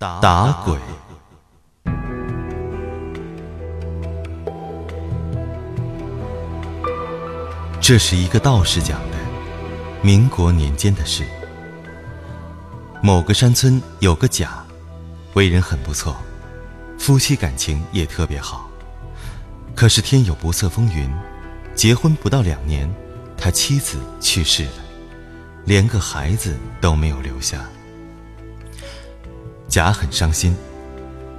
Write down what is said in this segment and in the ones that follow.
打鬼。这是一个道士讲的，民国年间的事。某个山村有个贾，为人很不错，夫妻感情也特别好。可是天有不测风云，结婚不到两年，他妻子去世了，连个孩子都没有留下。贾很伤心，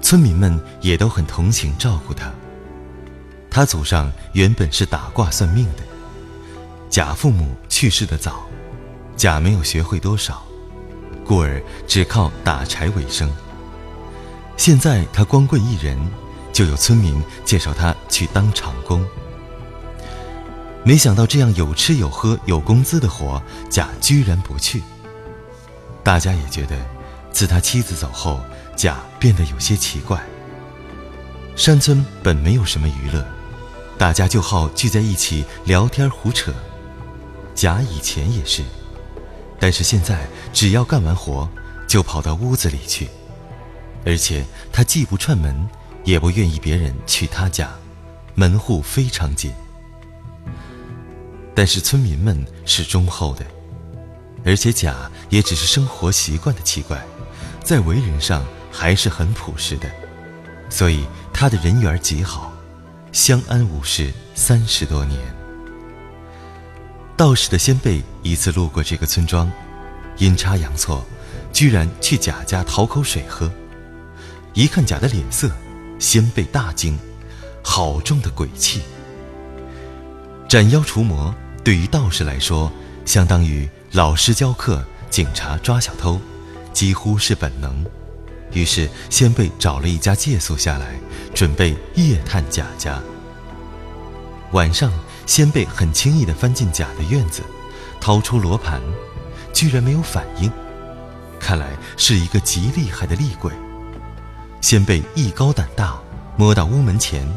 村民们也都很同情照顾他。他祖上原本是打卦算命的，贾父母去世的早，贾没有学会多少，故而只靠打柴为生。现在他光棍一人，就有村民介绍他去当长工。没想到这样有吃有喝有工资的活，贾居然不去。大家也觉得。自他妻子走后，贾变得有些奇怪。山村本没有什么娱乐，大家就好聚在一起聊天胡扯。贾以前也是，但是现在只要干完活，就跑到屋子里去，而且他既不串门，也不愿意别人去他家，门户非常紧。但是村民们是忠厚的，而且甲也只是生活习惯的奇怪。在为人上还是很朴实的，所以他的人缘极好，相安无事三十多年。道士的先辈一次路过这个村庄，阴差阳错，居然去贾家讨口水喝。一看贾的脸色，先辈大惊，好重的鬼气！斩妖除魔对于道士来说，相当于老师教课，警察抓小偷。几乎是本能，于是先辈找了一家借宿下来，准备夜探贾家。晚上，先辈很轻易地翻进贾的院子，掏出罗盘，居然没有反应，看来是一个极厉害的厉鬼。先辈艺高胆大，摸到屋门前，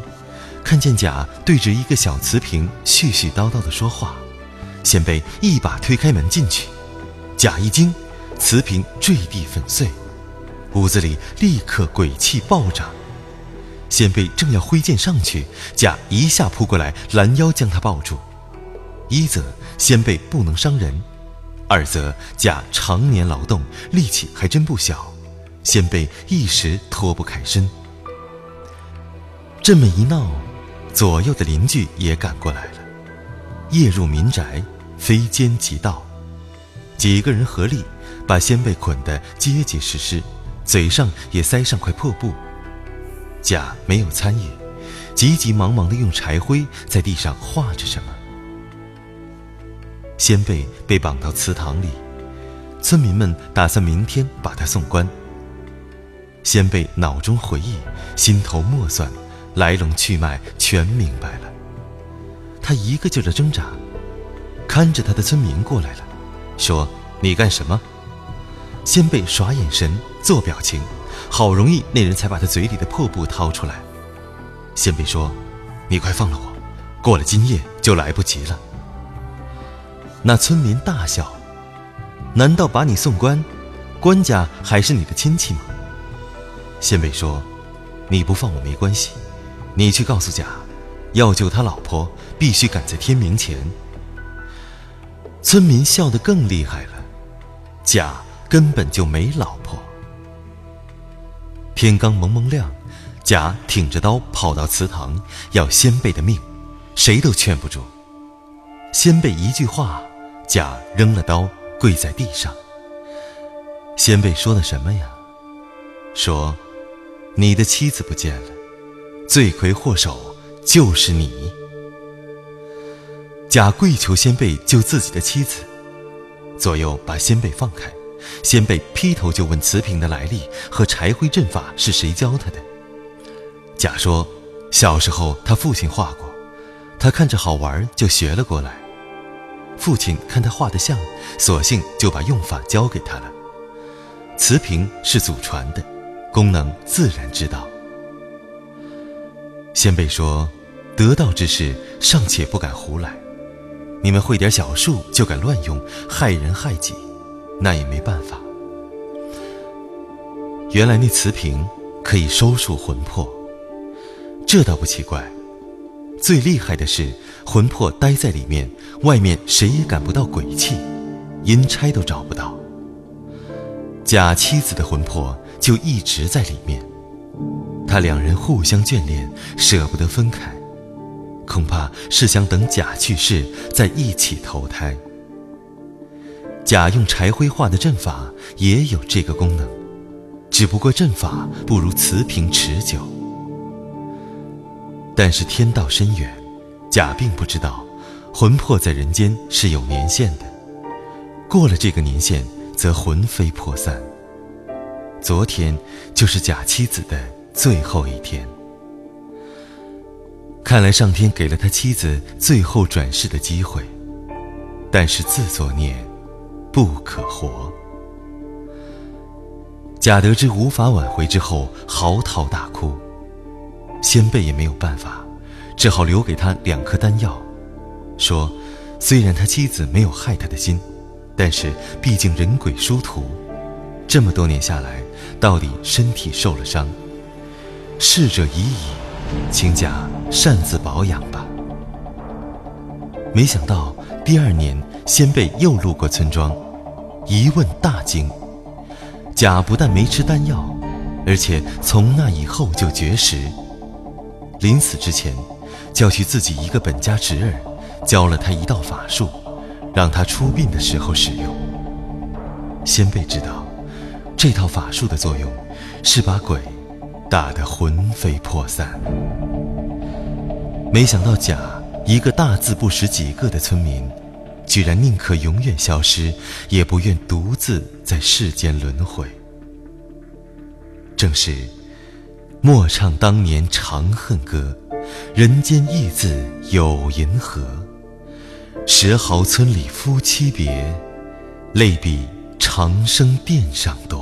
看见贾对着一个小瓷瓶絮絮叨叨地说话，先辈一把推开门进去，贾一惊。瓷瓶坠地粉碎，屋子里立刻鬼气暴涨。先辈正要挥剑上去，甲一下扑过来拦腰将他抱住。一则先辈不能伤人，二则甲常年劳动，力气还真不小，先辈一时脱不开身。这么一闹，左右的邻居也赶过来了。夜入民宅，非奸即盗，几个人合力。把先辈捆得结结实实，嘴上也塞上块破布。甲没有参与，急急忙忙地用柴灰在地上画着什么。先辈被绑到祠堂里，村民们打算明天把他送官。先辈脑中回忆，心头默算，来龙去脉全明白了。他一个劲儿地挣扎，看着他的村民过来了，说：“你干什么？”先辈耍眼神，做表情，好容易那人才把他嘴里的破布掏出来。先辈说：“你快放了我，过了今夜就来不及了。”那村民大笑：“难道把你送官？官家还是你的亲戚吗？”先辈说：“你不放我没关系，你去告诉贾，要救他老婆，必须赶在天明前。”村民笑得更厉害了，贾。根本就没老婆。天刚蒙蒙亮，贾挺着刀跑到祠堂，要先辈的命，谁都劝不住。先辈一句话，贾扔了刀，跪在地上。先辈说的什么呀？说，你的妻子不见了，罪魁祸首就是你。贾跪求先辈救自己的妻子，左右把先辈放开。先辈劈头就问瓷瓶的来历和柴灰阵法是谁教他的。甲说，小时候他父亲画过，他看着好玩就学了过来。父亲看他画的像，索性就把用法教给他了。瓷瓶是祖传的，功能自然知道。先辈说，得道之事尚且不敢胡来，你们会点小术就敢乱用，害人害己。那也没办法。原来那瓷瓶可以收束魂魄，这倒不奇怪。最厉害的是，魂魄待在里面，外面谁也感不到鬼气，阴差都找不到。假妻子的魂魄就一直在里面，他两人互相眷恋，舍不得分开，恐怕是想等假去世再一起投胎。甲用柴灰画的阵法也有这个功能，只不过阵法不如瓷瓶持久。但是天道深远，甲并不知道，魂魄在人间是有年限的，过了这个年限。则魂飞魄散。昨天就是甲妻子的最后一天。看来上天给了他妻子最后转世的机会，但是自作孽，不可活。贾得知无法挽回之后，嚎啕大哭。先辈也没有办法，只好留给他两颗丹药，说：虽然他妻子没有害他的心。但是，毕竟人鬼殊途，这么多年下来，到底身体受了伤，逝者已矣，请假擅自保养吧。没想到第二年，先辈又路过村庄，一问大惊，甲不但没吃丹药，而且从那以后就绝食。临死之前，叫去自己一个本家侄儿，教了他一道法术。让他出殡的时候使用。先辈知道，这套法术的作用是把鬼打得魂飞魄散。没想到甲一个大字不识几个的村民，居然宁可永远消失，也不愿独自在世间轮回。正是莫唱当年长恨歌，人间亦自有银河。石壕村里夫妻别，泪比长生殿上多。